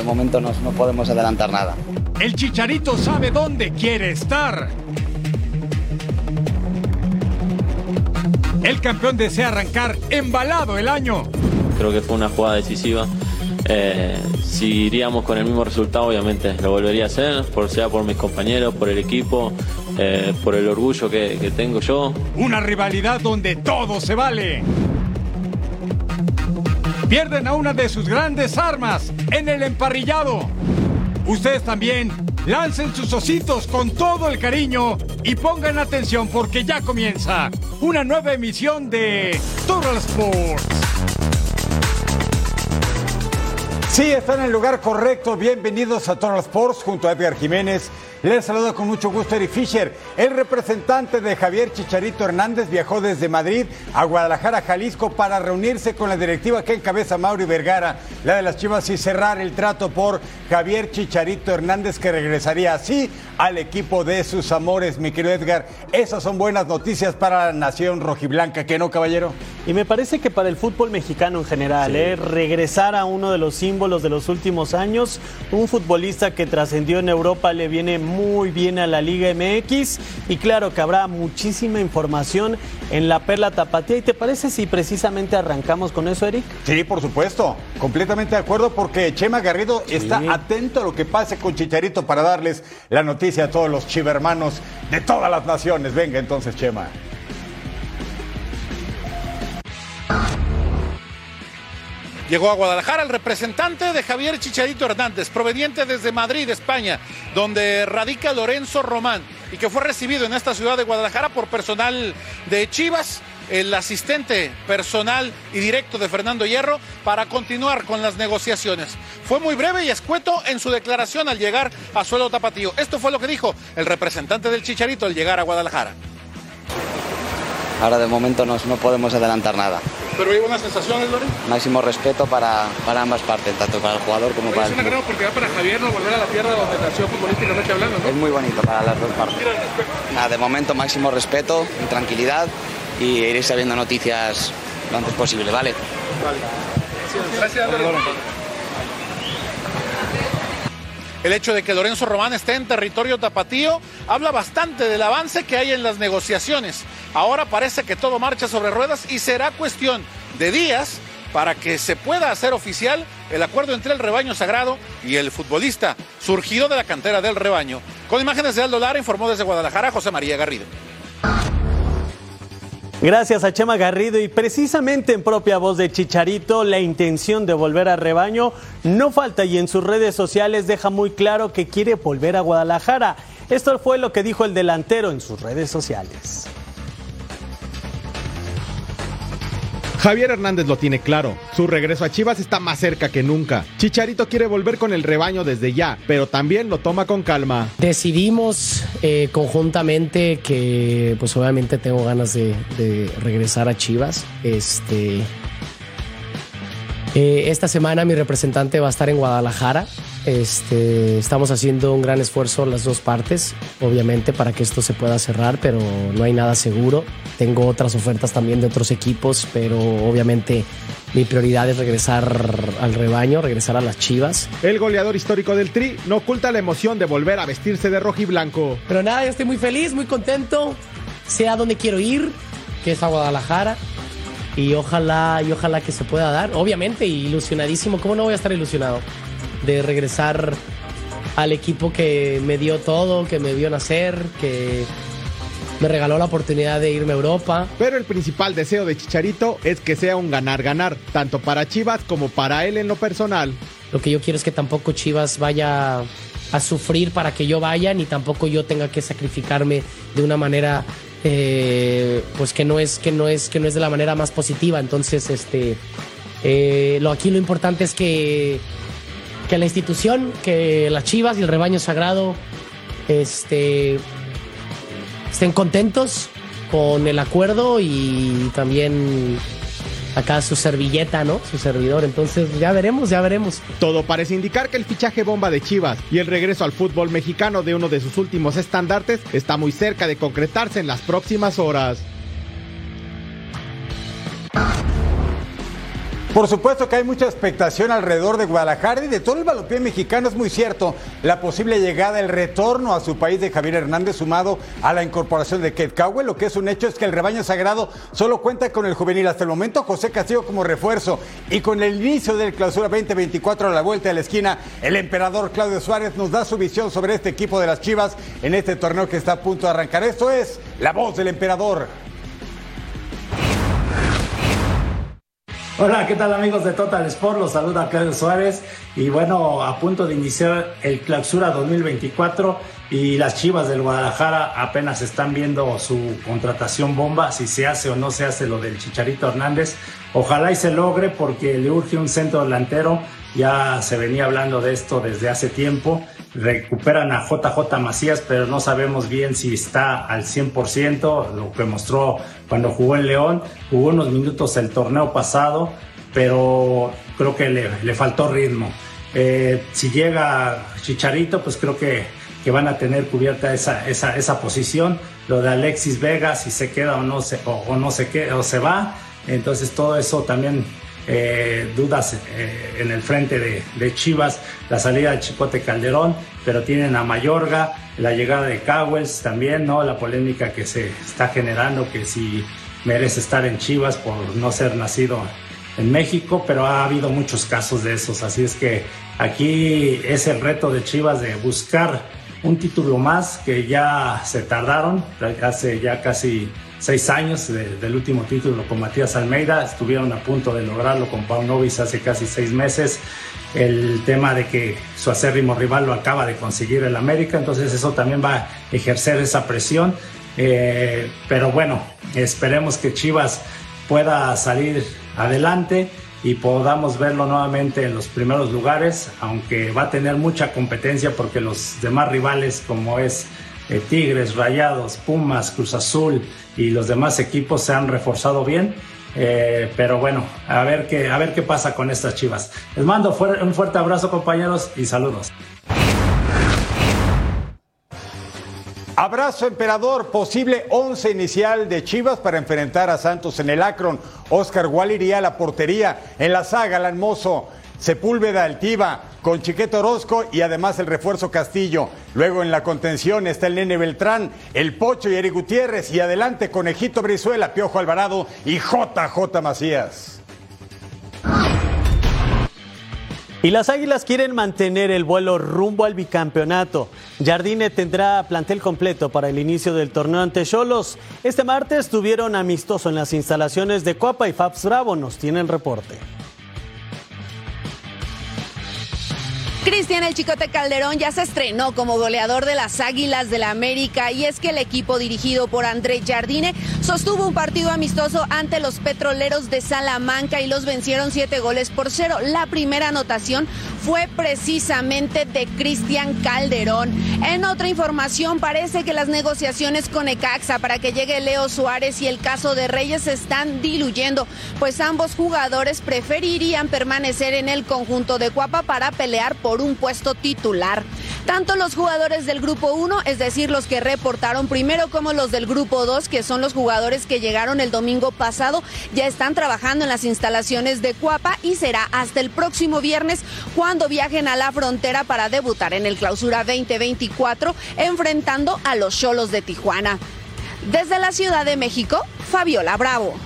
de momento no, no podemos adelantar nada. El Chicharito sabe dónde quiere estar. El campeón desea arrancar embalado el año. Creo que fue una jugada decisiva. Eh, si iríamos con el mismo resultado, obviamente lo volvería a hacer, por sea por mis compañeros, por el equipo, eh, por el orgullo que, que tengo yo. Una rivalidad donde todo se vale. Pierden a una de sus grandes armas en el emparrillado. Ustedes también lancen sus ositos con todo el cariño y pongan atención porque ya comienza una nueva emisión de Total Sports. Sí, están en el lugar correcto. Bienvenidos a Total Sports junto a Edgar Jiménez. Les saludo con mucho gusto Eric Fisher. El representante de Javier Chicharito Hernández viajó desde Madrid a Guadalajara, Jalisco, para reunirse con la directiva que encabeza Mauri Vergara, la de las Chivas, y cerrar el trato por Javier Chicharito Hernández, que regresaría así al equipo de sus amores, mi querido Edgar. Esas son buenas noticias para la nación rojiblanca, ¿que no, caballero? Y me parece que para el fútbol mexicano en general, ¿eh? regresar a uno de los símbolos de los últimos años, un futbolista que trascendió en Europa le viene muy bien a la Liga MX y claro que habrá muchísima información en la Perla Tapatía. ¿Y te parece si precisamente arrancamos con eso, Eric? Sí, por supuesto, completamente de acuerdo porque Chema Garrido está atento a lo que pase con Chicharito para darles la noticia a todos los chivermanos de todas las naciones. Venga entonces, Chema. Llegó a Guadalajara el representante de Javier Chicharito Hernández, proveniente desde Madrid, España, donde radica Lorenzo Román y que fue recibido en esta ciudad de Guadalajara por personal de Chivas, el asistente personal y directo de Fernando Hierro, para continuar con las negociaciones. Fue muy breve y escueto en su declaración al llegar a suelo tapatío. Esto fue lo que dijo el representante del Chicharito al llegar a Guadalajara. Ahora de momento no, no podemos adelantar nada. Pero hay buenas sensaciones, Lore. Máximo respeto para, para ambas partes, tanto para el jugador como para Es el una club. gran oportunidad para Javier no volver a la tierra donde nació futbolísticamente hablando, ¿no? Es muy bonito para las dos partes. Nada, de momento máximo respeto y tranquilidad y iréis sabiendo noticias lo antes posible, ¿vale? Gracias, Lore. El hecho de que Lorenzo Román esté en territorio tapatío habla bastante del avance que hay en las negociaciones. Ahora parece que todo marcha sobre ruedas y será cuestión de días para que se pueda hacer oficial el acuerdo entre el rebaño sagrado y el futbolista surgido de la cantera del rebaño. Con imágenes de Aldo Lara informó desde Guadalajara José María Garrido. Gracias a Chema Garrido y precisamente en propia voz de Chicharito, la intención de volver a rebaño no falta y en sus redes sociales deja muy claro que quiere volver a Guadalajara. Esto fue lo que dijo el delantero en sus redes sociales. Javier Hernández lo tiene claro, su regreso a Chivas está más cerca que nunca. Chicharito quiere volver con el rebaño desde ya, pero también lo toma con calma. Decidimos eh, conjuntamente que, pues obviamente tengo ganas de, regresar a Chivas. Este, eh, esta semana mi representante va a estar en Guadalajara. Este, estamos haciendo un gran esfuerzo las dos partes, obviamente, para que esto se pueda cerrar, pero no hay nada seguro. Tengo otras ofertas también de otros equipos, pero obviamente mi prioridad es regresar al rebaño, regresar a las Chivas. El goleador histórico del Tri no oculta la emoción de volver a vestirse de rojo y blanco. Pero nada, yo estoy muy feliz, muy contento. Sé a dónde quiero ir, que es a Guadalajara. Y ojalá, y ojalá que se pueda dar. Obviamente, ilusionadísimo. ¿Cómo no voy a estar ilusionado? De regresar al equipo que me dio todo, que me vio nacer, que me regaló la oportunidad de irme a Europa. Pero el principal deseo de Chicharito es que sea un ganar-ganar, tanto para Chivas como para él en lo personal. Lo que yo quiero es que tampoco Chivas vaya a sufrir para que yo vaya, ni tampoco yo tenga que sacrificarme de una manera eh, pues que no es que no es que no es de la manera más positiva. Entonces, este eh, lo aquí lo importante es que que la institución, que las Chivas y el rebaño sagrado, este estén contentos con el acuerdo y también acá su servilleta, ¿no? Su servidor. Entonces ya veremos, ya veremos. Todo parece indicar que el fichaje bomba de Chivas y el regreso al fútbol mexicano de uno de sus últimos estandartes está muy cerca de concretarse en las próximas horas. Por supuesto que hay mucha expectación alrededor de Guadalajara y de todo el balompié mexicano. Es muy cierto la posible llegada, el retorno a su país de Javier Hernández sumado a la incorporación de Kate Cowell. Lo que es un hecho es que el rebaño sagrado solo cuenta con el juvenil hasta el momento. José Castillo como refuerzo y con el inicio del clausura 2024 a la vuelta de la esquina, el emperador Claudio Suárez nos da su visión sobre este equipo de las Chivas en este torneo que está a punto de arrancar. Esto es la voz del emperador. Hola, ¿qué tal amigos de Total Sport? Los saluda Claudio Suárez y bueno, a punto de iniciar el clausura 2024 y las Chivas del Guadalajara apenas están viendo su contratación bomba, si se hace o no se hace lo del Chicharito Hernández. Ojalá y se logre porque le urge un centro delantero, ya se venía hablando de esto desde hace tiempo. Recuperan a JJ Macías, pero no sabemos bien si está al 100%, lo que mostró cuando jugó en León. Jugó unos minutos el torneo pasado, pero creo que le, faltó ritmo. Eh, si llega Chicharito, pues creo que, que van a tener cubierta esa, esa, esa, posición. Lo de Alexis Vega, si se queda o no se, o, no se queda o se va. Entonces todo eso también eh, dudas eh, en el frente de, Chivas, la salida de Chicote Calderón, pero tienen a Mayorga, la llegada de Cowells también, ¿no? La polémica que se está generando, que si merece estar en Chivas por no ser nacido en México, pero ha habido muchos casos de esos, así es que aquí es el reto de Chivas de buscar un título más que ya se tardaron, hace ya casi seis años del último título con Matías Almeida. Estuvieron a punto de lograrlo con Pau Novis hace casi seis meses. El tema de que su acérrimo rival lo acaba de conseguir el América, entonces eso también va a ejercer esa presión. Eh, pero bueno, esperemos que Chivas pueda salir adelante y podamos verlo nuevamente en los primeros lugares, aunque va a tener mucha competencia porque los demás rivales como es eh, Tigres, Rayados, Pumas, Cruz Azul y los demás equipos se han reforzado bien. Eh, pero bueno, a ver, qué, a ver qué pasa con estas chivas. Les mando un fuerte abrazo compañeros y saludos. Abrazo, emperador. Posible 11 inicial de Chivas para enfrentar a Santos en el Akron. Oscar Wall iría a la portería. En la saga, Alan Mozo. Sepúlveda Altiva con Chiquete Orozco y además el refuerzo Castillo. Luego en la contención está el Nene Beltrán, el Pocho y Eric Gutiérrez y adelante Conejito Brizuela, Piojo Alvarado y JJ Macías. Y las Águilas quieren mantener el vuelo rumbo al bicampeonato. Jardine tendrá plantel completo para el inicio del torneo ante Cholos. Este martes tuvieron amistoso en las instalaciones de Copa y Fabs Bravo. Nos tienen reporte. Cristian El Chicote Calderón ya se estrenó como goleador de las Águilas del la América y es que el equipo dirigido por André Jardine sostuvo un partido amistoso ante los petroleros de Salamanca y los vencieron siete goles por cero. La primera anotación fue precisamente de Cristian Calderón. En otra información, parece que las negociaciones con Ecaxa para que llegue Leo Suárez y el caso de Reyes están diluyendo, pues ambos jugadores preferirían permanecer en el conjunto de Cuapa para pelear por por un puesto titular. Tanto los jugadores del grupo 1, es decir, los que reportaron primero, como los del grupo 2, que son los jugadores que llegaron el domingo pasado, ya están trabajando en las instalaciones de Cuapa y será hasta el próximo viernes cuando viajen a la frontera para debutar en el Clausura 2024 enfrentando a los Cholos de Tijuana. Desde la Ciudad de México, Fabiola Bravo.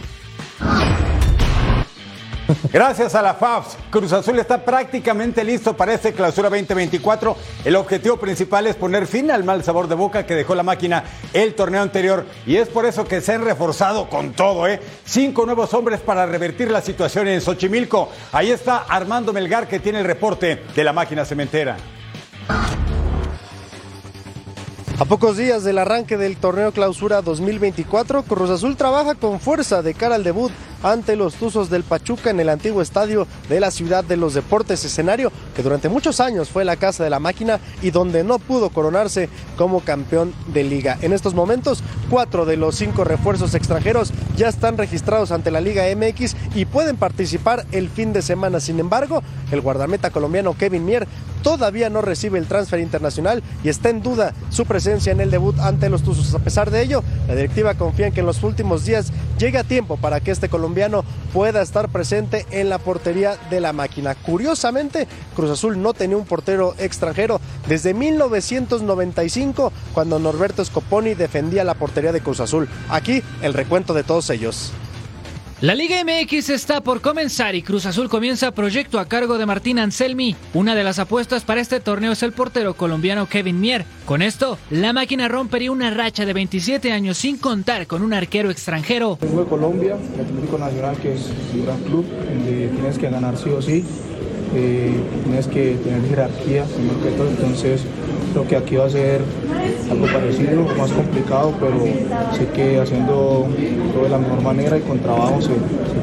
Gracias a la FAFS, Cruz Azul está prácticamente listo para este clausura 2024. El objetivo principal es poner fin al mal sabor de boca que dejó la máquina el torneo anterior y es por eso que se han reforzado con todo, ¿eh? Cinco nuevos hombres para revertir la situación en Xochimilco. Ahí está Armando Melgar que tiene el reporte de la máquina cementera. A pocos días del arranque del torneo clausura 2024, Cruz Azul trabaja con fuerza de cara al debut ante los Tuzos del Pachuca en el antiguo estadio de la Ciudad de los Deportes, escenario que durante muchos años fue la casa de la máquina y donde no pudo coronarse como campeón de liga. En estos momentos, cuatro de los cinco refuerzos extranjeros ya están registrados ante la Liga MX y pueden participar el fin de semana. Sin embargo, el guardameta colombiano Kevin Mier todavía no recibe el transfer internacional y está en duda su presencia en el debut ante los Tuzos. A pesar de ello, la directiva confía en que en los últimos días llegue a tiempo para que este colombiano pueda estar presente en la portería de la máquina. Curiosamente, Cruz Azul no tenía un portero extranjero desde 1995 cuando Norberto Scoponi defendía la portería de Cruz Azul. Aquí el recuento de todos ellos. La Liga MX está por comenzar y Cruz Azul comienza proyecto a cargo de Martín Anselmi. Una de las apuestas para este torneo es el portero colombiano Kevin Mier. Con esto, la máquina rompería una racha de 27 años sin contar con un arquero extranjero. De Colombia, el Atlético Nacional, que es un gran club, donde tienes que ganar sí o sí, eh, tienes que tener jerarquía, primero que todo, entonces Creo que aquí va a ser algo parecido, más complicado, pero sé que haciendo todo de la mejor manera y con trabajo se,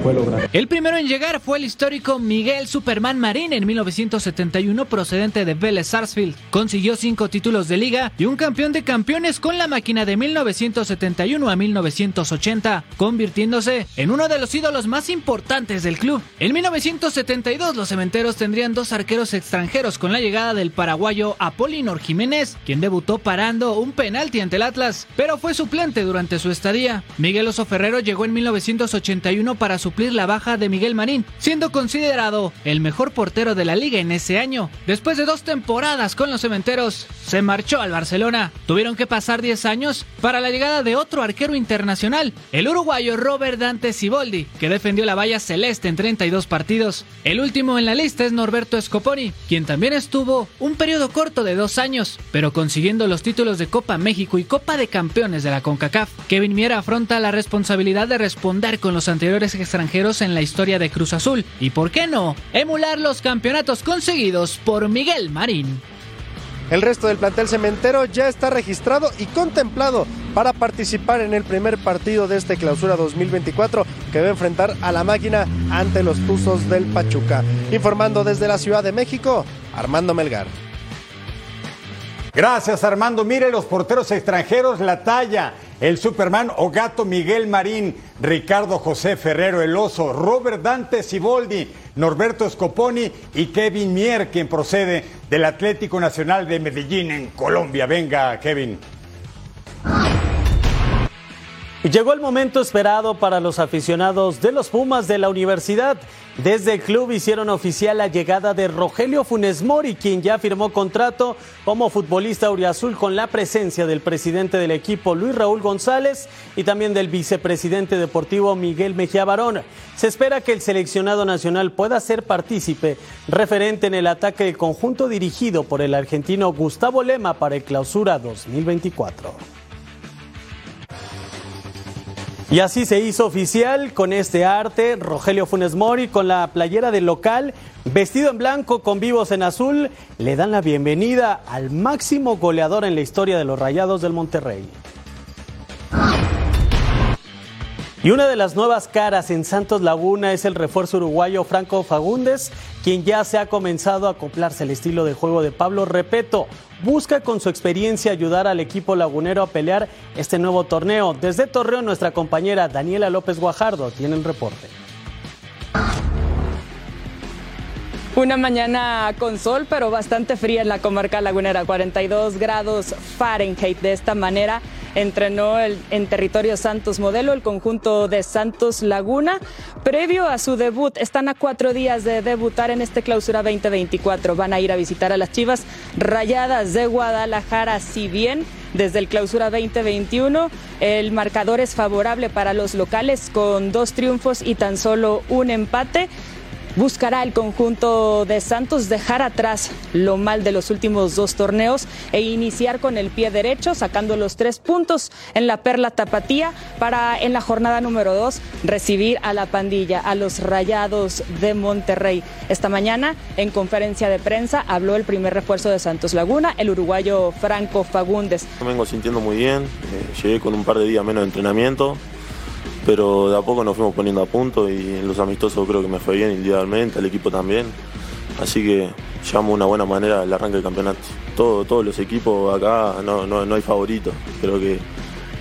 puede lograr. El primero en llegar fue el histórico Miguel Superman Marín en 1971, procedente de Vélez Sarsfield. Consiguió cinco títulos de liga y un campeón de campeones con la máquina de 1971 a 1980, convirtiéndose en uno de los ídolos más importantes del club. En 1972 los cementeros tendrían dos arqueros extranjeros con la llegada del paraguayo Apolinor Jiménez quien debutó parando un penalti ante el Atlas, pero fue suplente durante su estadía. Miguel Oso Ferrero llegó en 1981 para suplir la baja de Miguel Marín, siendo considerado el mejor portero de la liga en ese año. Después de dos temporadas con los cementeros, se marchó al Barcelona. Tuvieron que pasar 10 años para la llegada de otro arquero internacional, el uruguayo Robert Dante Siboldi, que defendió la valla celeste en 32 partidos. El último en la lista es Norberto Scoponi, quien también estuvo un periodo corto de dos años pero consiguiendo los títulos de Copa México y Copa de Campeones de la CONCACAF. Kevin Miera afronta la responsabilidad de responder con los anteriores extranjeros en la historia de Cruz Azul y, ¿por qué no?, emular los campeonatos conseguidos por Miguel Marín. El resto del plantel cementero ya está registrado y contemplado para participar en el primer partido de este clausura 2024 que va a enfrentar a la máquina ante los Tuzos del Pachuca. Informando desde la Ciudad de México, Armando Melgar. Gracias Armando. Mire los porteros extranjeros, la talla. El Superman o Gato Miguel Marín, Ricardo José Ferrero El Oso, Robert Dante Siboldi, Norberto Scoponi y Kevin Mier, quien procede del Atlético Nacional de Medellín en Colombia. Venga, Kevin. Llegó el momento esperado para los aficionados de los Pumas de la universidad. Desde el club hicieron oficial la llegada de Rogelio Funes Mori, quien ya firmó contrato como futbolista auriazul con la presencia del presidente del equipo Luis Raúl González y también del vicepresidente deportivo Miguel Mejía Barón. Se espera que el seleccionado nacional pueda ser partícipe referente en el ataque del conjunto dirigido por el argentino Gustavo Lema para el clausura 2024. Y así se hizo oficial con este arte, Rogelio Funes Mori con la playera del local, vestido en blanco con vivos en azul, le dan la bienvenida al máximo goleador en la historia de los Rayados del Monterrey. Y una de las nuevas caras en Santos Laguna es el refuerzo uruguayo Franco Fagundes, quien ya se ha comenzado a acoplarse al estilo de juego de Pablo Repeto. Busca con su experiencia ayudar al equipo lagunero a pelear este nuevo torneo. Desde Torreón, nuestra compañera Daniela López Guajardo tiene el reporte. Una mañana con sol, pero bastante fría en la comarca lagunera, 42 grados Fahrenheit. De esta manera entrenó en territorio Santos Modelo el conjunto de Santos Laguna. Previo a su debut, están a cuatro días de debutar en este clausura 2024. Van a ir a visitar a las Chivas Rayadas de Guadalajara, si bien desde el clausura 2021. El marcador es favorable para los locales con dos triunfos y tan solo un empate buscará el conjunto de Santos dejar atrás lo mal de los últimos dos torneos e iniciar con el pie derecho, sacando los tres puntos en la Perla Tapatía para en la jornada número dos recibir a la pandilla, a los Rayados de Monterrey. Esta mañana, en conferencia de prensa, habló el primer refuerzo de Santos Laguna, el uruguayo Franco Fagundes. Vengo sintiendo muy bien, eh, llegué con un par de días menos de entrenamiento, pero de a poco nos fuimos poniendo a punto y en los amistosos creo que me fue bien individualmente, el equipo también. Así que llevamos una buena manera el arranque del campeonato. Todo, todos los equipos acá no, no, hay favoritos. Creo que,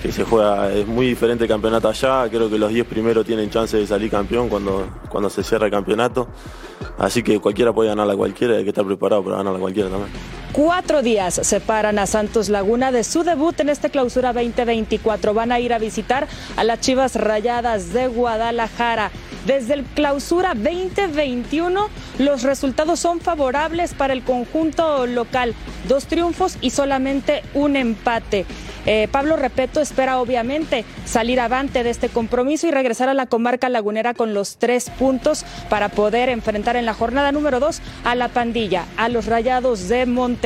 que, se juega, es muy diferente el campeonato allá. Creo que los 10 primeros tienen chance de salir campeón cuando, cuando se cierra el campeonato. Así que cualquiera puede ganar a cualquiera, hay que estar preparado para ganar a cualquiera también. Cuatro días separan a Santos Laguna de su debut en esta clausura 2024. Van a ir a visitar a las Chivas Rayadas de Guadalajara. Desde el clausura 2021, los resultados son favorables para el conjunto local. Dos triunfos y solamente un empate. Eh, Pablo Repeto espera obviamente salir avante de este compromiso y regresar a la comarca lagunera con los tres puntos para poder enfrentar en la jornada número dos a la pandilla, a los rayados de Monterrey.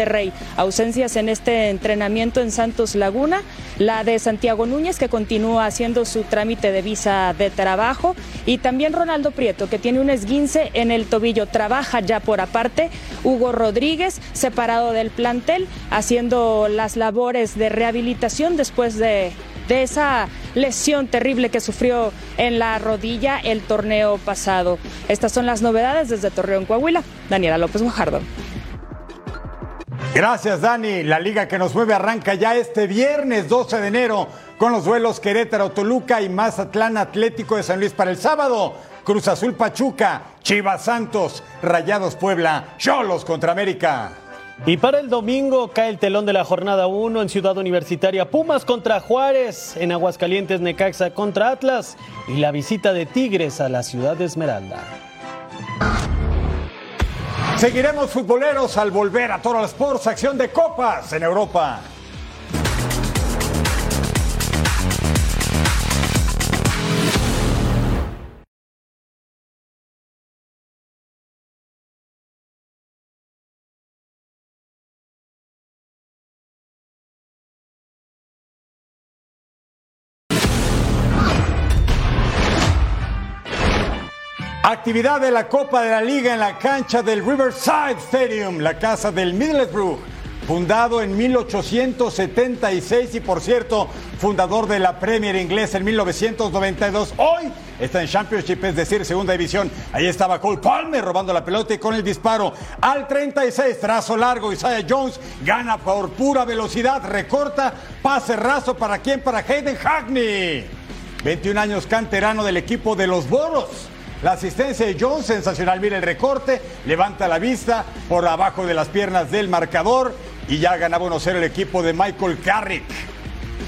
Ausencias en este entrenamiento en Santos Laguna, la de Santiago Núñez que continúa haciendo su trámite de visa de trabajo y también Ronaldo Prieto que tiene un esguince en el tobillo, trabaja ya por aparte, Hugo Rodríguez separado del plantel haciendo las labores de rehabilitación después de, de esa lesión terrible que sufrió en la rodilla el torneo pasado. Estas son las novedades desde Torreón, Coahuila. Daniela López Guajardo. Gracias, Dani. La liga que nos mueve arranca ya este viernes 12 de enero con los duelos Querétaro, Toluca y Mazatlán Atlético de San Luis para el sábado. Cruz Azul Pachuca, Chivas Santos, Rayados Puebla, Cholos contra América. Y para el domingo cae el telón de la jornada 1 en Ciudad Universitaria. Pumas contra Juárez, en Aguascalientes Necaxa contra Atlas y la visita de Tigres a la ciudad de Esmeralda. Seguiremos futboleros al volver a Toro Sports, acción de copas en Europa. Actividad de la Copa de la Liga en la cancha del Riverside Stadium, la casa del Middlesbrough, fundado en 1876 y por cierto, fundador de la Premier inglesa en 1992. Hoy está en Championship, es decir, segunda división. Ahí estaba Cole Palmer robando la pelota y con el disparo al 36, trazo largo, Isaiah Jones gana por pura velocidad, recorta, pase raso para quién, para Hayden Hackney. 21 años canterano del equipo de los Boros. La asistencia de Jones, sensacional. Mira el recorte, levanta la vista por abajo de las piernas del marcador y ya ganaba 1-0 el equipo de Michael Carrick.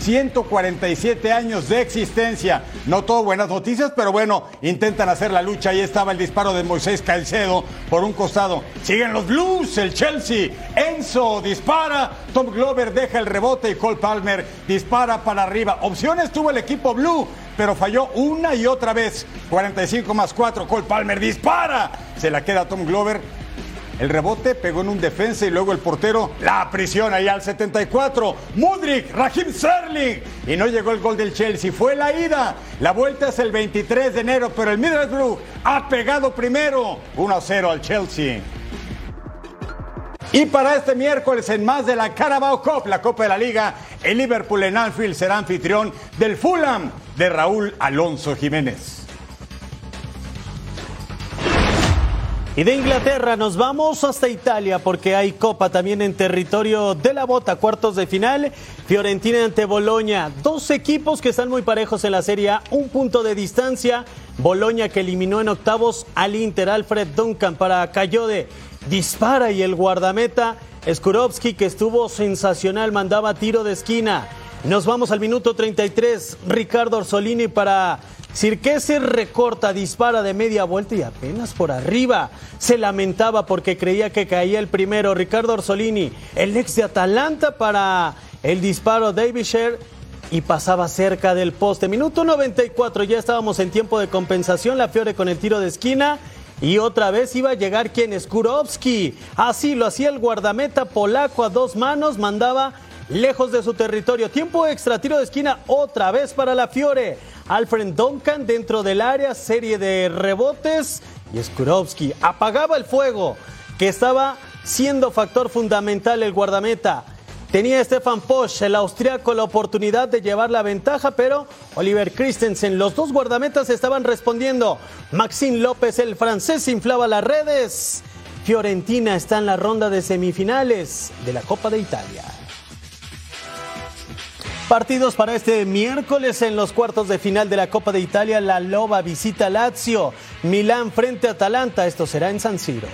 147 años de existencia. No todo buenas noticias, pero bueno, intentan hacer la lucha. Ahí estaba el disparo de Moisés Caicedo por un costado. Siguen los Blues, el Chelsea. Enzo dispara. Tom Glover deja el rebote y Cole Palmer dispara para arriba. Opciones tuvo el equipo Blue, pero falló una y otra vez. 45 más 4. Cole Palmer dispara. Se la queda Tom Glover. El rebote pegó en un defensa y luego el portero la prisión ahí al 74. Mudrik, Raheem Sterling. Y no llegó el gol del Chelsea. Fue la ida. La vuelta es el 23 de enero, pero el Middlesbrough ha pegado primero. 1 0 al Chelsea. Y para este miércoles, en más de la Carabao Cup, la Copa de la Liga, el Liverpool en Anfield será anfitrión del Fulham de Raúl Alonso Jiménez. Y de Inglaterra nos vamos hasta Italia porque hay copa también en territorio de la bota, cuartos de final, Fiorentina ante Boloña, dos equipos que están muy parejos en la Serie un punto de distancia, Boloña que eliminó en octavos al Inter, Alfred Duncan para Cayode, dispara y el guardameta Skurovski que estuvo sensacional, mandaba tiro de esquina. Nos vamos al minuto 33, Ricardo Orsolini para Sirkese recorta, dispara de media vuelta y apenas por arriba. Se lamentaba porque creía que caía el primero. Ricardo Orsolini, el ex de Atalanta para el disparo David Sher y pasaba cerca del poste. Minuto 94, ya estábamos en tiempo de compensación. La Fiore con el tiro de esquina. Y otra vez iba a llegar quien Skurovski. Así lo hacía el guardameta polaco a dos manos, mandaba lejos de su territorio. Tiempo extra, tiro de esquina otra vez para la Fiore. Alfred Duncan dentro del área, serie de rebotes y Skurovski apagaba el fuego que estaba siendo factor fundamental el guardameta. Tenía Stefan Posch, el austriaco, la oportunidad de llevar la ventaja, pero Oliver Christensen, los dos guardametas estaban respondiendo. Maxime López, el francés, inflaba las redes. Fiorentina está en la ronda de semifinales de la Copa de Italia. Partidos para este miércoles en los cuartos de final de la Copa de Italia. La Loba visita Lazio. Milán frente a Atalanta. Esto será en San Siro.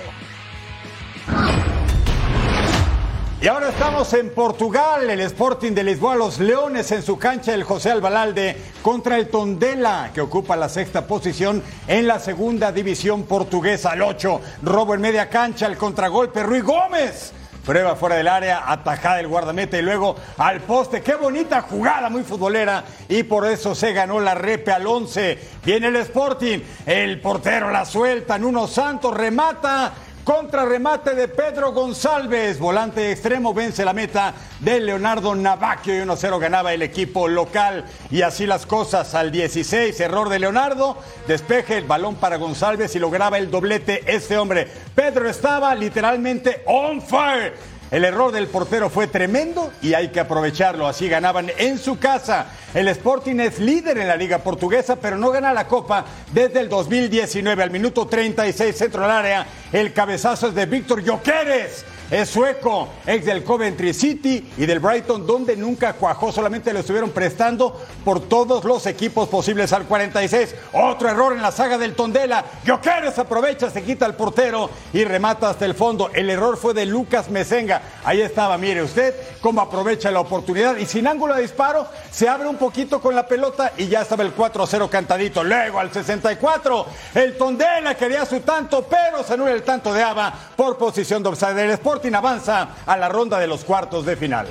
Y ahora estamos en Portugal, el Sporting de Lisboa, los Leones en su cancha, el José Albalalde contra el Tondela, que ocupa la sexta posición en la segunda división portuguesa, al 8. Robo en media cancha, el contragolpe, Rui Gómez. Prueba fuera del área, atajada el guardameta y luego al poste. Qué bonita jugada, muy futbolera. Y por eso se ganó la repe al 11. Viene el Sporting, el portero la suelta, Nuno Santos remata Contrarremate de Pedro González, volante extremo, vence la meta de Leonardo Navacchio y 1-0 ganaba el equipo local. Y así las cosas al 16, error de Leonardo, despeje el balón para González y lograba el doblete este hombre. Pedro estaba literalmente on fire. El error del portero fue tremendo y hay que aprovecharlo. Así ganaban en su casa. El Sporting es líder en la liga portuguesa, pero no gana la Copa desde el 2019. Al minuto 36, centro del área, el cabezazo es de Víctor Joqueres es sueco, ex del Coventry City y del Brighton, donde nunca cuajó, solamente lo estuvieron prestando por todos los equipos posibles al 46. Otro error en la saga del Tondela. Jokeres aprovecha, se quita el portero y remata hasta el fondo. El error fue de Lucas Mesenga. Ahí estaba, mire usted cómo aprovecha la oportunidad y sin ángulo de disparo se abre un poquito con la pelota y ya estaba el 4-0 cantadito. Luego al 64, el Tondela quería su tanto, pero se anula el tanto de Ava por posición de offside del Sport avanza a la ronda de los cuartos de final.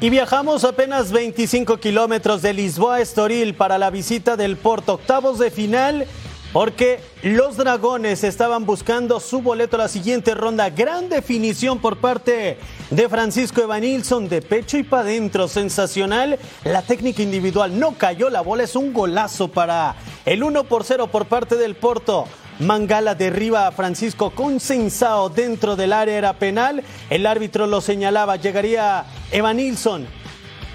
Y viajamos apenas 25 kilómetros de Lisboa a Estoril para la visita del Porto, octavos de final, porque los dragones estaban buscando su boleto a la siguiente ronda. Gran definición por parte de Francisco Evanilson, de pecho y para adentro, sensacional. La técnica individual no cayó, la bola es un golazo para el 1 por 0 por parte del Porto. Mangala derriba a Francisco Consensao dentro del área era penal. El árbitro lo señalaba. Llegaría Evanilson.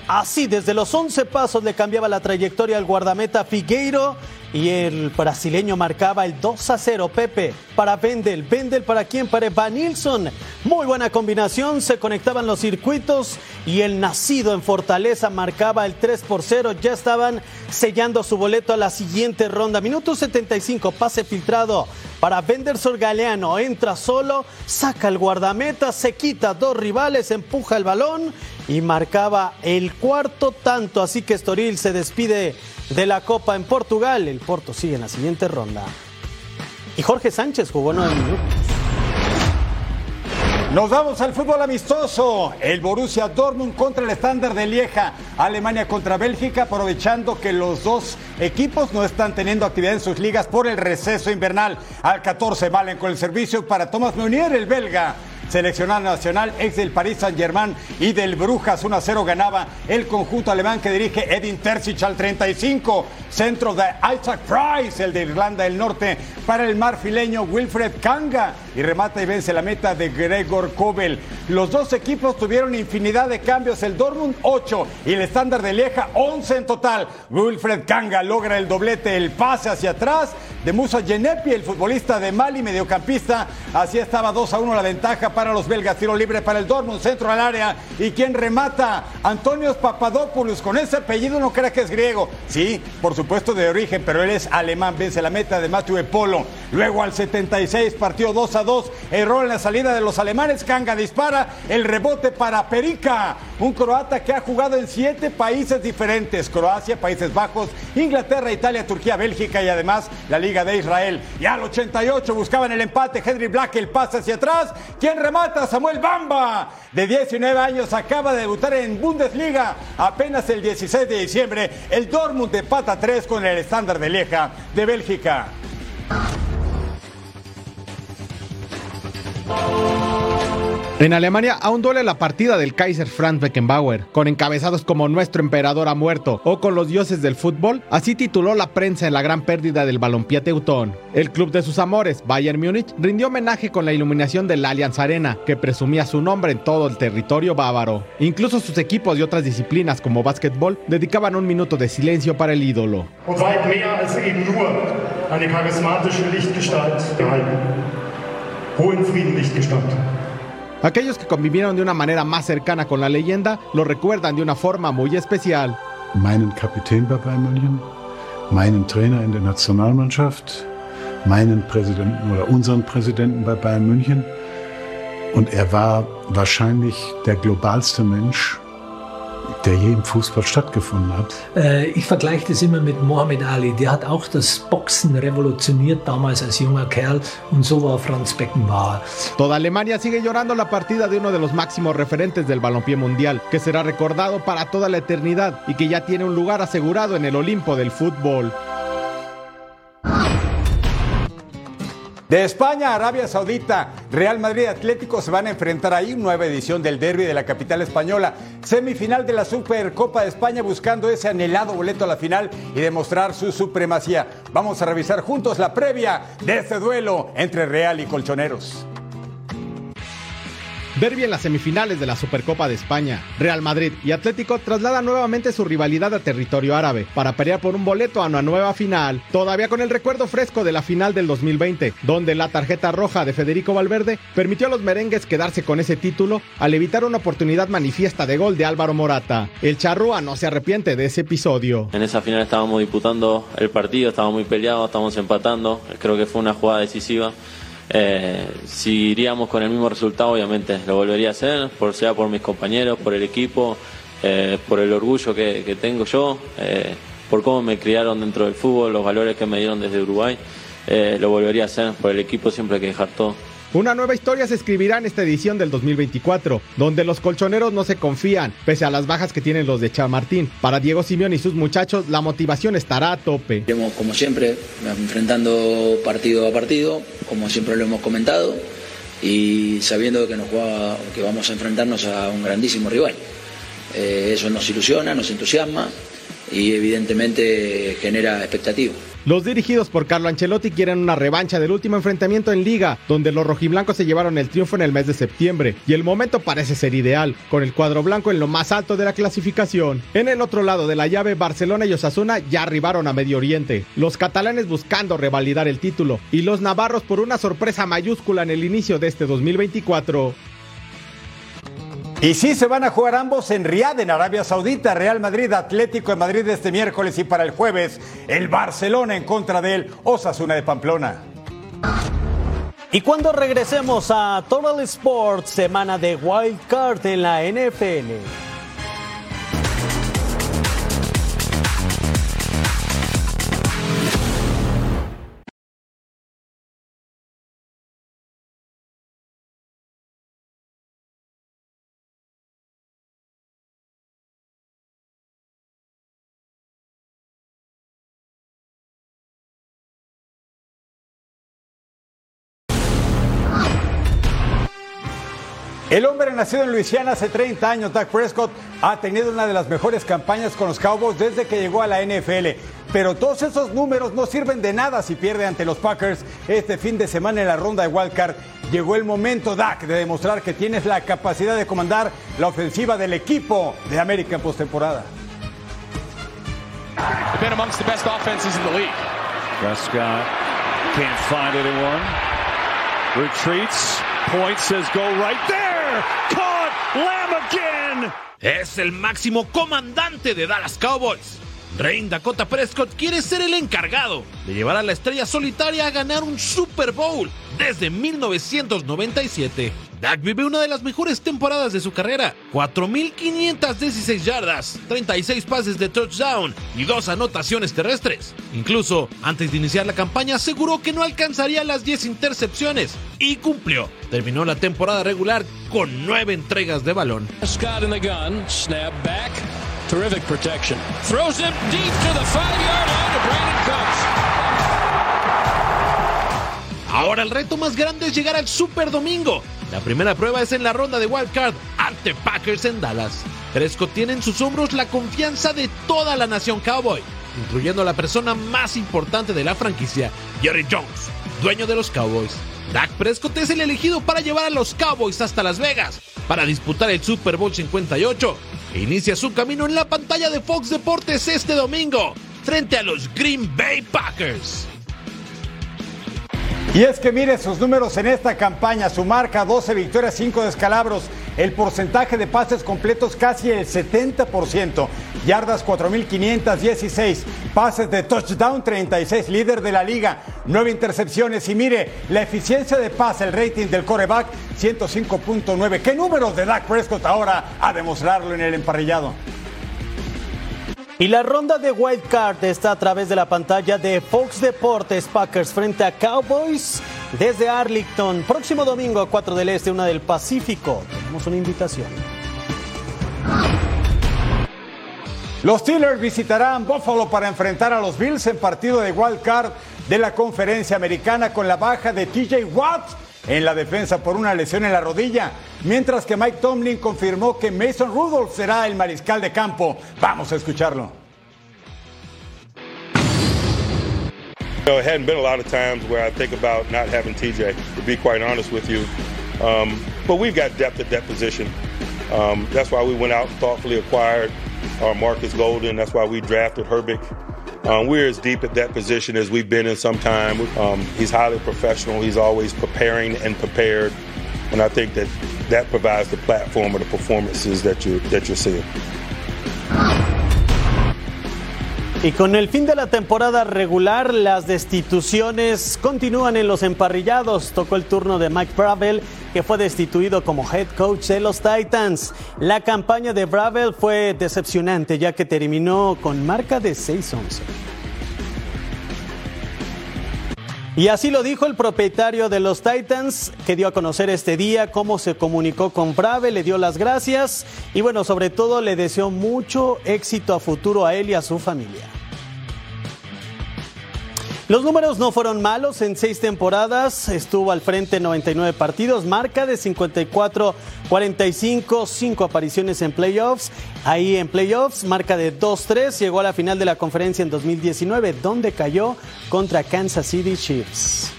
Así, desde los 11 pasos le cambiaba la trayectoria al guardameta Figueiro y el brasileño marcaba el 2 a 0. Pepe para Vendel. Vendel para quién? Para Van Nilsson. Muy buena combinación. Se conectaban los circuitos y el nacido en Fortaleza marcaba el 3 por 0. Ya estaban sellando su boleto a la siguiente ronda. Minuto 75. Pase filtrado para Venderson Galeano. Entra solo, saca el guardameta, se quita dos rivales, empuja el balón y marcaba el cuarto tanto. Así que Estoril se despide de la Copa en Portugal. El Porto sigue en la siguiente ronda. Y Jorge Sánchez jugó nueve minutos. Nos vamos al fútbol amistoso. El Borussia Dortmund contra el estándar de Lieja. Alemania contra Bélgica, aprovechando que los dos equipos no están teniendo actividad en sus ligas por el receso invernal. Al 14 valen con el servicio para Thomas Meunier, el belga seleccionado nacional, ex del Paris Saint-Germain y del Brujas. 1 a 0 ganaba el conjunto alemán que dirige Edin Terzic al 35. Centro de Isaac Price, el de Irlanda del Norte, para el marfileño Wilfred Kanga. Y remata y vence la meta de Gregor Kobel. Los dos equipos tuvieron infinidad de cambios. El Dortmund 8 y el estándar de Lieja 11 en total. Wilfred Kanga logra el doblete, el pase hacia atrás de Musa Genepi, el futbolista de Mali, mediocampista. Así estaba 2 a 1 la ventaja para los belgas. Tiro libre para el Dortmund, centro al área. ¿Y quién remata? Antonio Papadopoulos. Con ese apellido no crea que es griego. Sí, por supuesto de origen, pero él es alemán. Vence la meta de Matthew Polo. Luego al 76, partió 2 a 2. Error en la salida de los alemanes. Kanga dispara. El rebote para Perica. Un croata que ha jugado en siete países diferentes. Croacia, Países Bajos, Inglaterra, Italia, Turquía, Bélgica y además la Liga de Israel. Y al 88 buscaban el empate. Henry Black el pase hacia atrás. ¿Quién remata? mata Samuel Bamba, de 19 años, acaba de debutar en Bundesliga apenas el 16 de diciembre. El Dortmund de pata 3 con el estándar de Lieja de Bélgica. En Alemania aún duele la partida del Kaiser Franz Beckenbauer, con encabezados como Nuestro Emperador ha muerto o con los dioses del fútbol, así tituló la prensa en la gran pérdida del balompié teutón. El club de sus amores, Bayern Múnich, rindió homenaje con la iluminación de la Allianz Arena, que presumía su nombre en todo el territorio bávaro. Incluso sus equipos de otras disciplinas como básquetbol dedicaban un minuto de silencio para el ídolo. Aquellos que convivieron de una manera más cercana con la leyenda lo recuerdan de una forma muy especial. Meinen Kapitän bei Bayern München, meinen Trainer in der Nationalmannschaft, meinen Präsidenten oder unseren Präsidenten bei Bayern München. Und er war wahrscheinlich der globalste Mensch, der je im Fußball stattgefunden hat. Äh, ich vergleiche das immer mit Mohammed Ali. Der hat auch das Boxen revolutioniert damals als junger Kerl und so war Franz Beckenbauer. Toda Alemania sigue llorando la partida de uno de los máximos referentes del balompié mundial, que será recordado para toda la eternidad y que ya tiene un lugar asegurado en el Olimpo del fútbol. De España a Arabia Saudita, Real Madrid y Atlético se van a enfrentar ahí, nueva edición del derby de la capital española. Semifinal de la Supercopa de España buscando ese anhelado boleto a la final y demostrar su supremacía. Vamos a revisar juntos la previa de este duelo entre Real y Colchoneros. Derby en las semifinales de la Supercopa de España. Real Madrid y Atlético trasladan nuevamente su rivalidad a territorio árabe para pelear por un boleto a una nueva final, todavía con el recuerdo fresco de la final del 2020, donde la tarjeta roja de Federico Valverde permitió a los merengues quedarse con ese título al evitar una oportunidad manifiesta de gol de Álvaro Morata. El charrúa no se arrepiente de ese episodio. En esa final estábamos disputando el partido, estábamos muy peleados, estábamos empatando, creo que fue una jugada decisiva. Eh, si iríamos con el mismo resultado, obviamente lo volvería a hacer, por sea por mis compañeros, por el equipo, eh, por el orgullo que, tengo yo, eh, por cómo me criaron dentro del fútbol, los valores que me dieron desde Uruguay, eh, lo volvería a hacer. Por el equipo siempre hay que dejar todo. Una nueva historia se escribirá en esta edición del 2024, donde los colchoneros no se confían, pese a las bajas que tienen los de Chamartín. Para Diego Simeón y sus muchachos, la motivación estará a tope. Como siempre, enfrentando partido a partido, como siempre lo hemos comentado, y sabiendo que, nos que vamos a enfrentarnos a un grandísimo rival. Eh, eso nos ilusiona, nos entusiasma y evidentemente genera expectativa. Los dirigidos por Carlo Ancelotti quieren una revancha del último enfrentamiento en Liga, donde los rojiblancos se llevaron el triunfo en el mes de septiembre, y el momento parece ser ideal, con el cuadro blanco en lo más alto de la clasificación. En el otro lado de la llave, Barcelona y Osasuna ya arribaron a Medio Oriente, los catalanes buscando revalidar el título, y los navarros por una sorpresa mayúscula en el inicio de este 2024. Y sí se van a jugar ambos en Riad, en Arabia Saudita. Real Madrid, Atlético de Madrid este miércoles y para el jueves el Barcelona en contra del Osasuna de Pamplona. Y cuando regresemos a Total Sports, semana de Wild Card en la NFL. El hombre nacido en Luisiana hace 30 años, Dak Prescott, ha tenido una de las mejores campañas con los Cowboys desde que llegó a la NFL. Pero todos esos números no sirven de nada si pierde ante los Packers este fin de semana en la ronda de Wildcard. Llegó el momento, Dak, de demostrar que tienes la capacidad de comandar la ofensiva del equipo de América en postemporada. Been amongst the best offenses in the league. Prescott can't find anyone. Retreats. Point says go right there. Es el máximo comandante de Dallas Cowboys. Rain Dakota Prescott quiere ser el encargado de llevar a la estrella solitaria a ganar un Super Bowl desde 1997. Dak vive una de las mejores temporadas de su carrera. 4.516 yardas, 36 pases de touchdown y dos anotaciones terrestres. Incluso, antes de iniciar la campaña, aseguró que no alcanzaría las 10 intercepciones y cumplió. Terminó la temporada regular con 9 entregas de balón. Scott in the gun. Snap back. Terrific protection. Throws him deep to the five-yard line to Brandon Cooks. Ahora el reto más grande es llegar al Super Domingo. La primera prueba es en la ronda de Wild Card ante Packers en Dallas. Prescott tiene en sus hombros la confianza de toda la nación cowboy, incluyendo a la persona más importante de la franquicia, Jerry Jones, dueño de los Cowboys. Dak Prescott es el elegido para llevar a los Cowboys hasta Las Vegas para disputar el Super Bowl 58 e inicia su camino en la pantalla de Fox Deportes este domingo frente a los Green Bay Packers. Y es que mire sus números en esta campaña, su marca 12 victorias, 5 descalabros, el porcentaje de pases completos casi el 70%, yardas 4516, pases de touchdown 36, líder de la liga, 9 intercepciones. Y mire la eficiencia de pase, el rating del coreback 105.9. ¿Qué números de Dak Prescott ahora a demostrarlo en el emparrillado? Y la ronda de Wild Card está a través de la pantalla de Fox Deportes Packers frente a Cowboys desde Arlington. Próximo domingo a 4 del Este, una del Pacífico. Tenemos una invitación. Los Steelers visitarán Buffalo para enfrentar a los Bills en partido de Wild Card de la conferencia americana con la baja de TJ Watt en la defensa por una lesión en la rodilla, mientras que Mike Tomlin confirmó que Mason Rudolph será el mariscal de campo. Vamos a escucharlo. You know, it hadn't been a lot of times where I think about not having TJ, to be quite honest with you. Um, but we've got depth at that position. Um, that's why we went out and thoughtfully acquired our Marcus Golden. That's why we drafted Herbick. Um, we're as deep at that position as we've been in some time. Um, he's highly professional. He's always preparing and prepared, and I think that that provides the platform of the performances that you that you're seeing. Y con el fin de la temporada regular, las destituciones continúan en los emparrillados. Tocó el turno de Mike Bravel, que fue destituido como head coach de los Titans. La campaña de Bravel fue decepcionante, ya que terminó con marca de 6-11. Y así lo dijo el propietario de los Titans, que dio a conocer este día cómo se comunicó con Brave, le dio las gracias y bueno, sobre todo le deseó mucho éxito a futuro a él y a su familia. Los números no fueron malos en seis temporadas, estuvo al frente en 99 partidos, marca de 54-45, cinco apariciones en playoffs, ahí en playoffs, marca de 2-3, llegó a la final de la conferencia en 2019, donde cayó contra Kansas City Chiefs.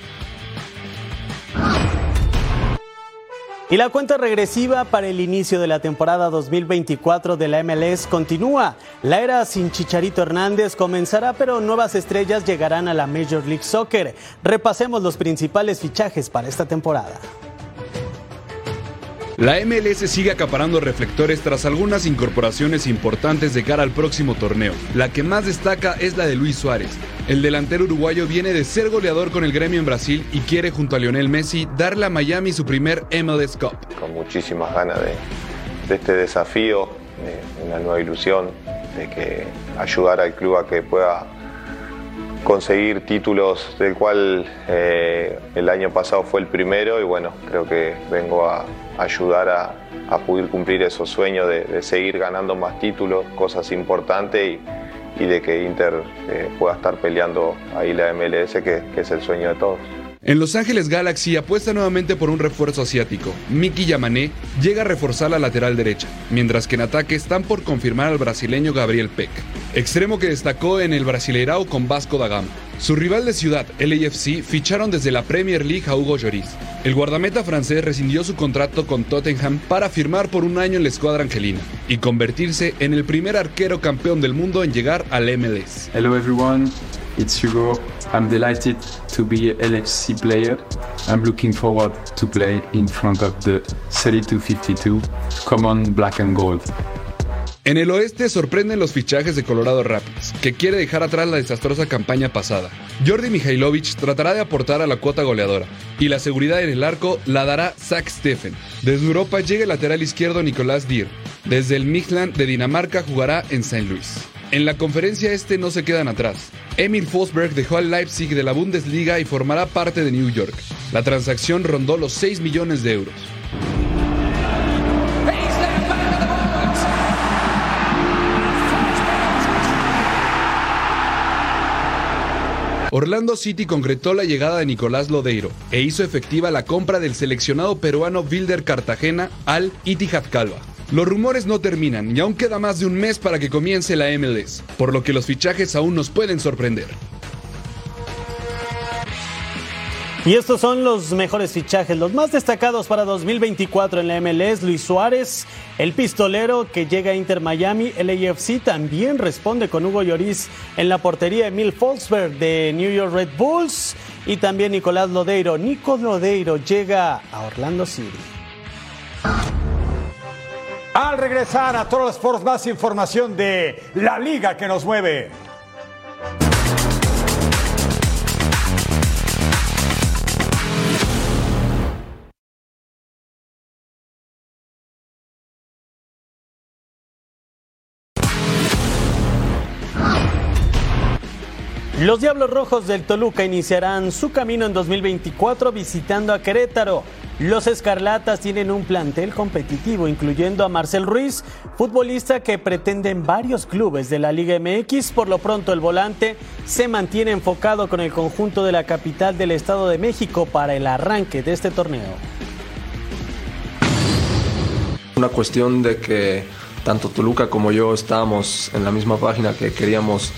Y la cuenta regresiva para el inicio de la temporada 2024 de la MLS continúa. La era sin Chicharito Hernández comenzará, pero nuevas estrellas llegarán a la Major League Soccer. Repasemos los principales fichajes para esta temporada. La MLS sigue acaparando reflectores tras algunas incorporaciones importantes de cara al próximo torneo. La que más destaca es la de Luis Suárez. El delantero uruguayo viene de ser goleador con el gremio en Brasil y quiere junto a Lionel Messi darle a Miami su primer MLS Cup. Con muchísimas ganas de, este desafío, de una nueva ilusión, de que ayudar al club a que pueda conseguir títulos del cual eh, el año pasado fue el primero y bueno, creo que vengo a ayudar a, a poder cumplir esos sueños de, seguir ganando más títulos, cosas importantes y, y de que Inter eh, pueda estar peleando ahí la MLS, que, que es el sueño de todos. En Los Ángeles Galaxy apuesta nuevamente por un refuerzo asiático. Miki Yamané llega a reforzar la lateral derecha, mientras que en ataque están por confirmar al brasileño Gabriel Peck, extremo que destacó en el Brasileirao con Vasco da Gama. Su rival de ciudad, LAFC, ficharon desde la Premier League a Hugo Lloris. El guardameta francés rescindió su contrato con Tottenham para firmar por un año en la escuadra angelina y convertirse en el primer arquero campeón del mundo en llegar al MLS. Hello everyone, it's Hugo. I'm delighted to be a LFC player. I'm looking forward to play in front of the 3252 Common Black and Gold. En el oeste sorprenden los fichajes de Colorado Rapids, que quiere dejar atrás la desastrosa campaña pasada. Jordi Mihailovic tratará de aportar a la cuota goleadora, y la seguridad en el arco la dará Zach Steffen. Desde Europa llega el lateral izquierdo Nicolás Dier. Desde el Midland de Dinamarca jugará en St. Louis. En la conferencia este no se quedan atrás. Emil Forsberg dejó al Leipzig de la Bundesliga y formará parte de New York. La transacción rondó los 6 millones de euros. Orlando City concretó la llegada de Nicolás Lodeiro e hizo efectiva la compra del seleccionado peruano Wilder Cartagena al Itihad Calva. Los rumores no terminan y aún queda más de un mes para que comience la MLS, por lo que los fichajes aún nos pueden sorprender. Y estos son los mejores fichajes, los más destacados para 2024 en la MLS. Luis Suárez, el pistolero que llega a Inter Miami. El AFC también responde con Hugo Lloris en la portería. Emil Forsberg de New York Red Bulls. Y también Nicolás Lodeiro. Nico Lodeiro llega a Orlando City. Al regresar a Toros Sports, más información de la liga que nos mueve. Los Diablos Rojos del Toluca iniciarán su camino en 2024 visitando a Querétaro. Los Escarlatas tienen un plantel competitivo, incluyendo a Marcel Ruiz, futbolista que pretende en varios clubes de la Liga MX. Por lo pronto, el volante se mantiene enfocado con el conjunto de la capital del Estado de México para el arranque de este torneo. Una cuestión de que tanto Toluca como yo estábamos en la misma página que queríamos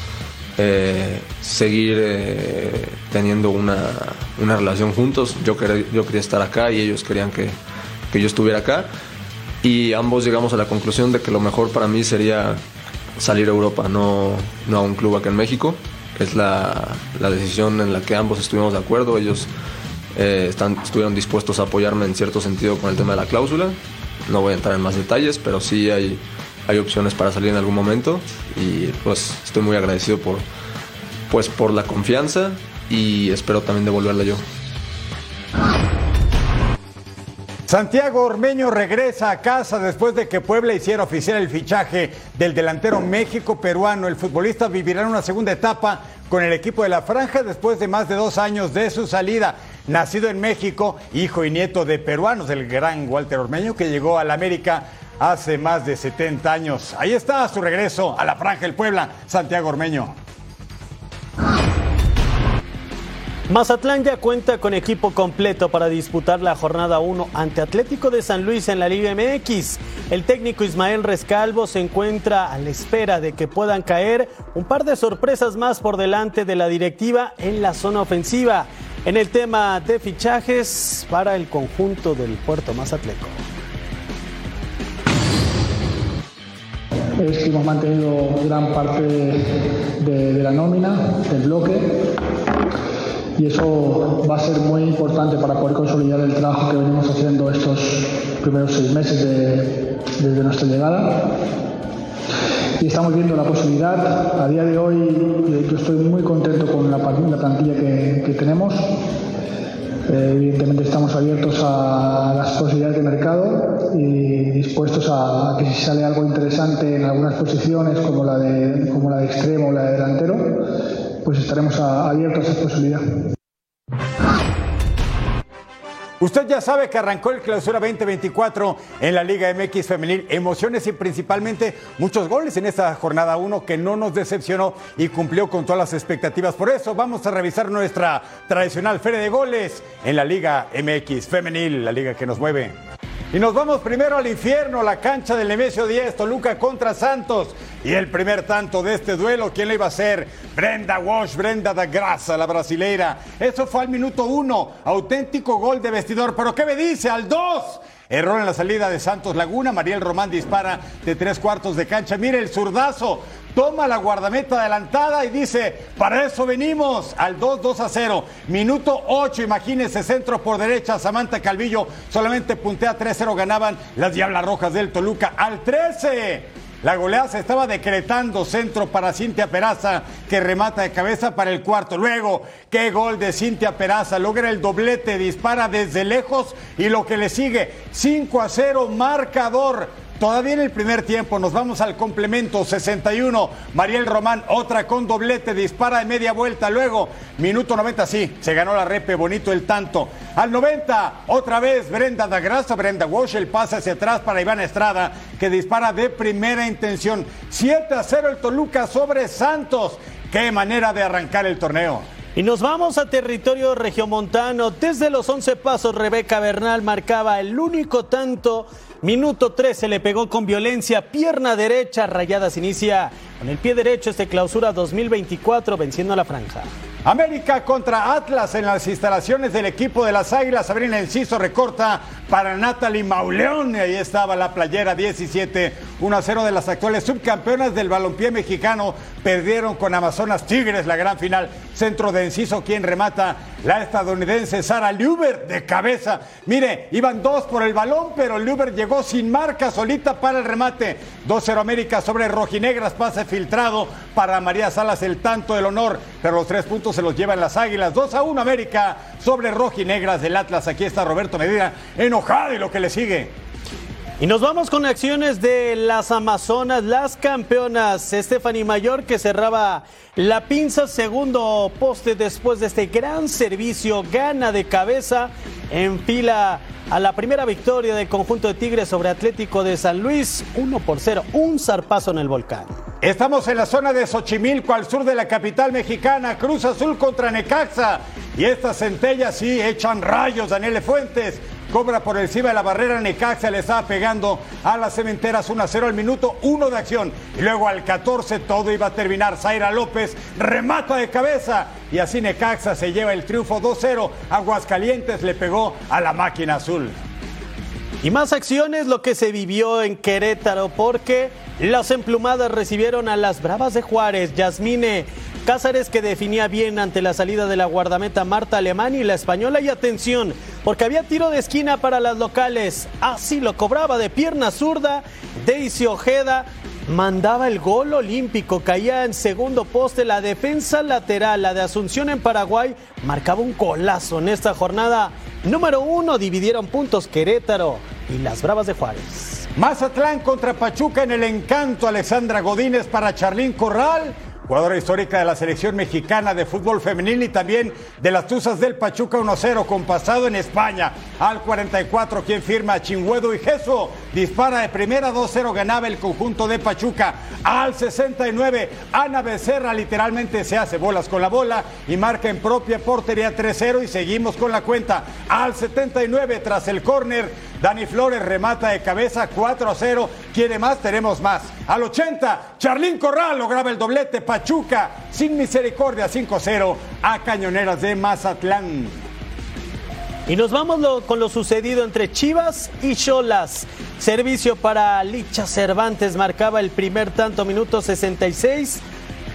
eh, seguir eh, teniendo una, una, relación juntos. Yo quería, yo quería estar acá y ellos querían que, que, yo estuviera acá. Y ambos llegamos a la conclusión de que lo mejor para mí sería salir a Europa, no, no a un club acá en México. Es la, la decisión en la que ambos estuvimos de acuerdo. Ellos eh, están, estuvieron dispuestos a apoyarme en cierto sentido con el tema de la cláusula. No voy a entrar en más detalles, pero sí hay hay opciones para salir en algún momento y pues estoy muy agradecido por, pues, por la confianza y espero también devolverla yo. Santiago Ormeño regresa a casa después de que Puebla hiciera oficial el fichaje del delantero México-peruano. El futbolista vivirá en una segunda etapa con el equipo de la Franja después de más de dos años de su salida. Nacido en México, hijo y nieto de peruanos del gran Walter Ormeño que llegó a la América hace más de 70 años. Ahí está su regreso a la Franja del Puebla, Santiago Ormeño. Mazatlán ya cuenta con equipo completo para disputar la jornada 1 ante Atlético de San Luis en la Liga MX. El técnico Ismael Rescalvo se encuentra a la espera de que puedan caer un par de sorpresas más por delante de la directiva en la zona ofensiva. En el tema de fichajes para el conjunto del Puerto Mazatleco. Es que hemos mantenido gran parte de, la nómina, del bloque, y eso va a ser muy importante para poder consolidar el trabajo que venimos haciendo estos primeros seis meses de, desde nuestra llegada. Y estamos viendo la posibilidad, a día de hoy yo estoy muy contento con la, la plantilla que tenemos. Eh, evidentemente estamos abiertos a las posibilidades de mercado y dispuestos a, que si sale algo interesante en algunas posiciones como la de, como la de extremo o la de delantero, pues estaremos abiertos a esa posibilidad. Usted ya sabe que arrancó el clausura 2024 en la Liga MX Femenil. Emociones y principalmente muchos goles en esta jornada 1 que no nos decepcionó y cumplió con todas las expectativas. Por eso vamos a revisar nuestra tradicional feria de goles en la Liga MX Femenil, la liga que nos mueve. Y nos vamos primero al infierno, la cancha del Nemesio 10, Toluca contra Santos. Y el primer tanto de este duelo, ¿quién le iba a hacer? Brenda Walsh, Brenda da Graça, la brasileira. Eso fue al minuto uno, auténtico gol de vestidor. Pero ¿qué me dice? Al dos. Error en la salida de Santos Laguna. Mariel Román dispara de tres cuartos de cancha. Mire el zurdazo. Toma la guardameta adelantada y dice, para eso venimos al 2-2 a 0. Minuto 8, imagínense, centro por derecha, Samantha Calvillo solamente puntea 3-0, ganaban las Diablas Rojas del Toluca al 13. La goleada se estaba decretando centro para Cintia Peraza, que remata de cabeza para el cuarto. Luego, qué gol de Cintia Peraza, logra el doblete, dispara desde lejos y lo que le sigue, 5 a 0, marcador. Todavía en el primer tiempo nos vamos al complemento 61. Mariel Román, otra con doblete, dispara de media vuelta. Luego, minuto 90, sí, se ganó la repe, bonito el tanto. Al 90, otra vez Brenda da Grasa, Brenda Walsh, el pase hacia atrás para Iván Estrada, que dispara de primera intención. 7 a 0 el Toluca sobre Santos. Qué manera de arrancar el torneo. Y nos vamos a territorio regiomontano. Desde los 11 pasos, Rebeca Bernal marcaba el único tanto Minuto 13 le pegó con violencia, pierna derecha, Rayadas inicia con el pie derecho este clausura 2024 venciendo a la franja. América contra Atlas en las instalaciones del equipo de las Águilas. Sabrina Enciso recorta para Natalie Mauleón. Ahí estaba la playera 17. 1-0 de las actuales subcampeonas del balompié mexicano. Perdieron con Amazonas Tigres la gran final. Centro de Enciso, quien remata la estadounidense Sara Luber de cabeza. Mire, iban dos por el balón, pero Luber llegó sin marca, solita para el remate. 2-0 América sobre Rojinegras, pase filtrado para María Salas, el tanto del honor, pero los tres puntos se los llevan las Águilas. 2-1 América sobre Rojinegras del Atlas. Aquí está Roberto Medina, enojado y lo que le sigue. Y nos vamos con acciones de las Amazonas, las campeonas. Stephanie Mayor que cerraba la pinza, segundo poste después de este gran servicio, gana de cabeza, en fila a la primera victoria del conjunto de Tigres sobre Atlético de San Luis, 1 por 0, un zarpazo en el volcán. Estamos en la zona de Xochimilco, al sur de la capital mexicana, Cruz Azul contra Necaxa. Y estas centellas sí echan rayos, Daniel Fuentes. Cobra por encima de la barrera, Necaxa le estaba pegando a las cementeras 1 a 0 al minuto 1 de acción. Y luego al 14 todo iba a terminar. Zaira López remata de cabeza. Y así Necaxa se lleva el triunfo 2-0. Aguascalientes le pegó a la máquina azul. Y más acciones lo que se vivió en Querétaro porque las emplumadas recibieron a las Bravas de Juárez. Yasmine Cázares que definía bien ante la salida de la guardameta Marta Alemán y la española. Y atención, porque había tiro de esquina para las locales. Así lo cobraba de pierna zurda. Daisy Ojeda mandaba el gol olímpico, caía en segundo poste, la defensa lateral, la de Asunción en Paraguay, marcaba un colazo en esta jornada número uno, dividieron puntos Querétaro y las Bravas de Juárez. Mazatlán contra Pachuca en el encanto, Alexandra Godínez para Charlín Corral jugadora histórica de la selección mexicana de fútbol femenil y también de las Tuzas del Pachuca 1-0 con pasado en España. Al 44, quien firma Chingüedo y Geso dispara de primera 2-0, ganaba el conjunto de Pachuca. Al 69, Ana Becerra literalmente se hace bolas con la bola y marca en propia portería 3-0 y seguimos con la cuenta. Al 79, tras el córner, Dani Flores remata de cabeza 4-0. ¿Quiere más? Tenemos más. Al 80, Charlín Corral lograba el doblete. Pachuca sin misericordia 5-0 a Cañoneras de Mazatlán. Y nos vamos con lo sucedido entre Chivas y Cholas. Servicio para Licha Cervantes marcaba el primer tanto, minuto 66.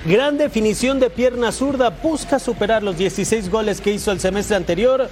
Gran definición de pierna zurda, busca superar los 16 goles que hizo el semestre anterior.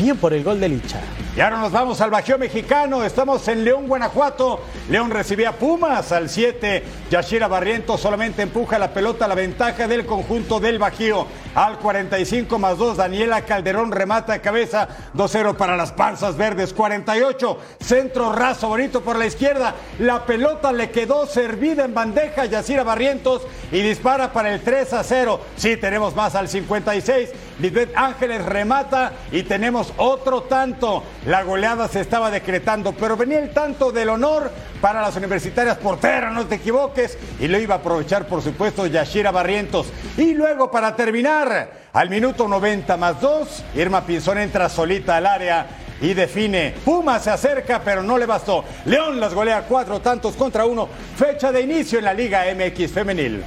Bien por el gol de Licha. Y ahora nos vamos al Bajío Mexicano. Estamos en León, Guanajuato. León recibía Pumas al 7. Yashira Barriento solamente empuja la pelota a la ventaja del conjunto del Bajío. Al 45 más 2, Daniela Calderón remata de cabeza. 2-0 para las panzas verdes. 48, centro raso bonito por la izquierda. La pelota le quedó servida en bandeja. Yashira Barrientos y dispara para el 3 0. Sí, tenemos más al 56. Lisbeth Ángeles remata y tenemos otro tanto. La goleada se estaba decretando, pero venía el tanto del honor para las universitarias porteras, no te equivoques, y lo iba a aprovechar, por supuesto, Yashira Barrientos. Y luego, para terminar, al minuto 90 más 2, Irma Pinzón entra solita al área y define. Puma se acerca, pero no le bastó. León las golea cuatro tantos contra uno. Fecha de inicio en la Liga MX Femenil.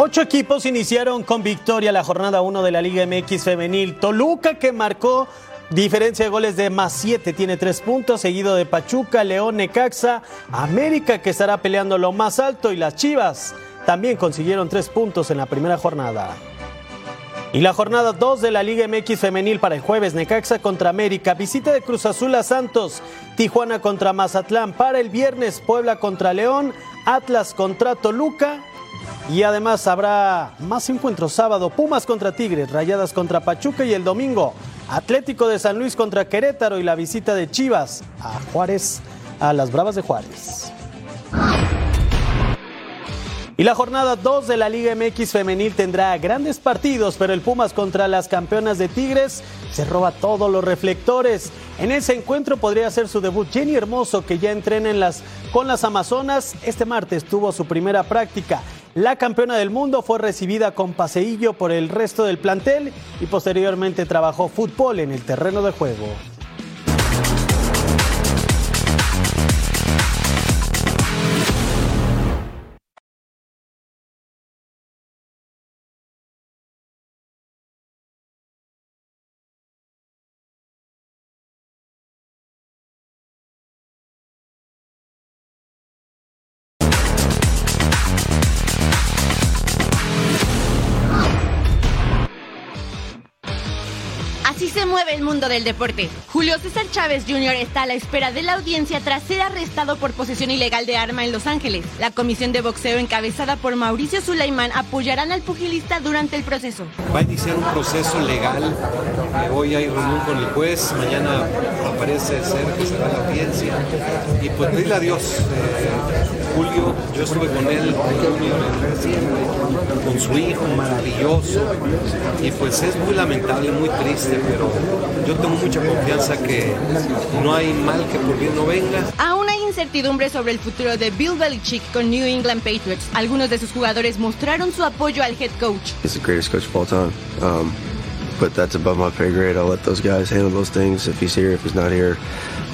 Ocho equipos iniciaron con victoria la jornada 1 de la Liga MX femenil. Toluca que marcó diferencia de goles de más 7, tiene 3 puntos, seguido de Pachuca, León, Necaxa, América que estará peleando lo más alto y las Chivas también consiguieron 3 puntos en la primera jornada. Y la jornada 2 de la Liga MX femenil para el jueves, Necaxa contra América, visita de Cruz Azul a Santos, Tijuana contra Mazatlán, para el viernes Puebla contra León, Atlas contra Toluca y además habrá más encuentros sábado, Pumas contra Tigres, Rayadas contra Pachuca y el domingo Atlético de San Luis contra Querétaro y la visita de Chivas a Juárez, a las Bravas de Juárez. Y la jornada 2 de la Liga MX femenil tendrá grandes partidos, pero el Pumas contra las campeonas de Tigres se roba todos los reflectores. En ese encuentro podría ser su debut Jenny Hermoso, que ya entrena con las Amazonas. Este martes tuvo su primera práctica. La campeona del mundo fue recibida con paseillo por el resto del plantel y posteriormente trabajó fútbol en el terreno de juego. Mueve el mundo del deporte. Julio César Chávez Jr. está a la espera de la audiencia tras ser arrestado por posesión ilegal de arma en Los Ángeles. La comisión de boxeo encabezada por Mauricio Sulaimán apoyarán al pugilista durante el proceso. Va a iniciar un proceso legal. Hoy hay reunión con el juez, mañana parece ser que será la audiencia. Y pues pedirle a Dios. Eh, Julio, yo estuve con él con su hijo maravilloso. Y pues es muy lamentable, muy triste, pero yo tengo mucha confianza que no hay mal que por bien no venga. Aún hay incertidumbre sobre el futuro de Bill Belichick con New England Patriots. Algunos de sus jugadores mostraron su apoyo al head coach. He's the greatest coach of all time. Um, but that's above my pay grade. I'll let those guys handle those things. If he's here, if he's not here,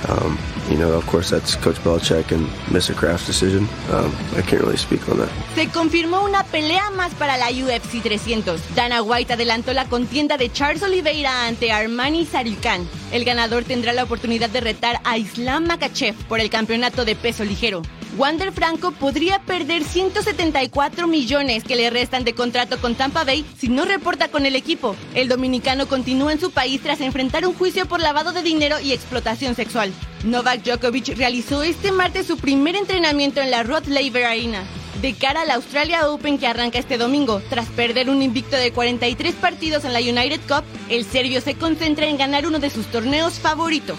um, you know, of course, that's Coach Belichick and Mr. Kraft's decision. I can't really speak on that. Se confirmó una pelea más para la UFC 300. Dana White adelantó la contienda de Charles Oliveira ante Armani Sarukan. El ganador tendrá la oportunidad de retar a Islam Makachev por el campeonato de peso ligero. Wander Franco podría perder 174 millones que le restan de contrato con Tampa Bay si no reporta con el equipo. El dominicano continúa en su país tras enfrentar un juicio por lavado de dinero y explotación sexual. Novak Djokovic realizó este martes su primer entrenamiento en la Rod Laver Arena. De cara al Australia Open que arranca este domingo, tras perder un invicto de 43 partidos en la United Cup, el serbio se concentra en ganar uno de sus torneos favoritos,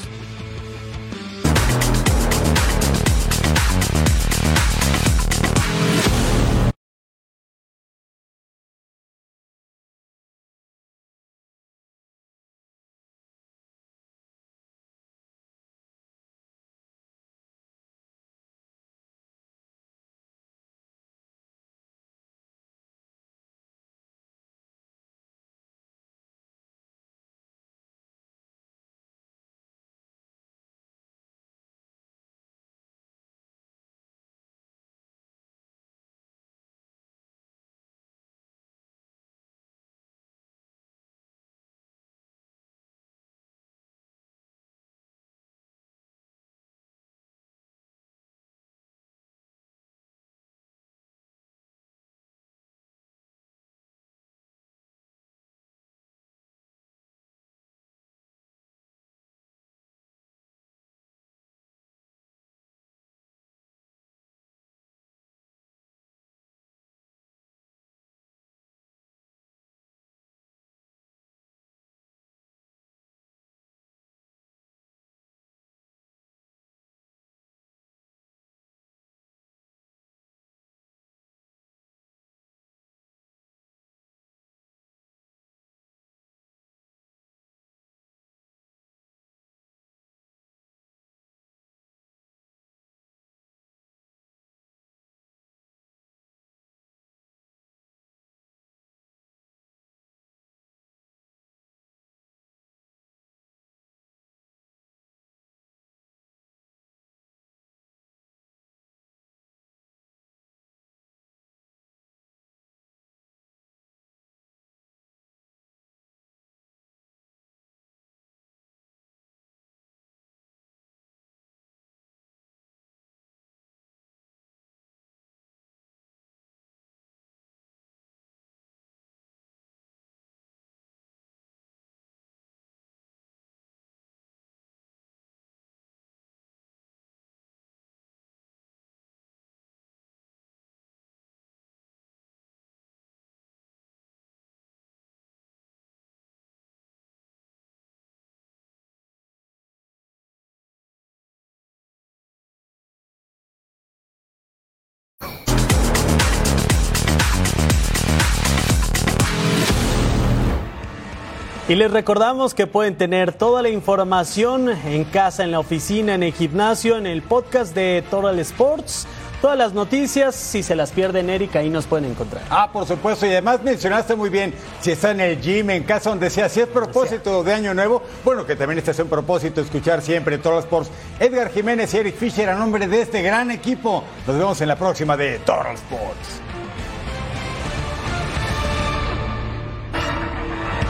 Y les recordamos que pueden tener toda la información en casa, en la oficina, en el gimnasio, en el podcast de Total Sports. Todas las noticias, si se las pierden, Erika, ahí nos pueden encontrar. Ah, por supuesto, y además mencionaste muy bien, si está en el gym, en casa, donde sea, si es propósito de Año Nuevo, bueno, que también este es un propósito, escuchar siempre Total Sports. Edgar Jiménez y Eric Fisher, a nombre de este gran equipo, nos vemos en la próxima de Total Sports.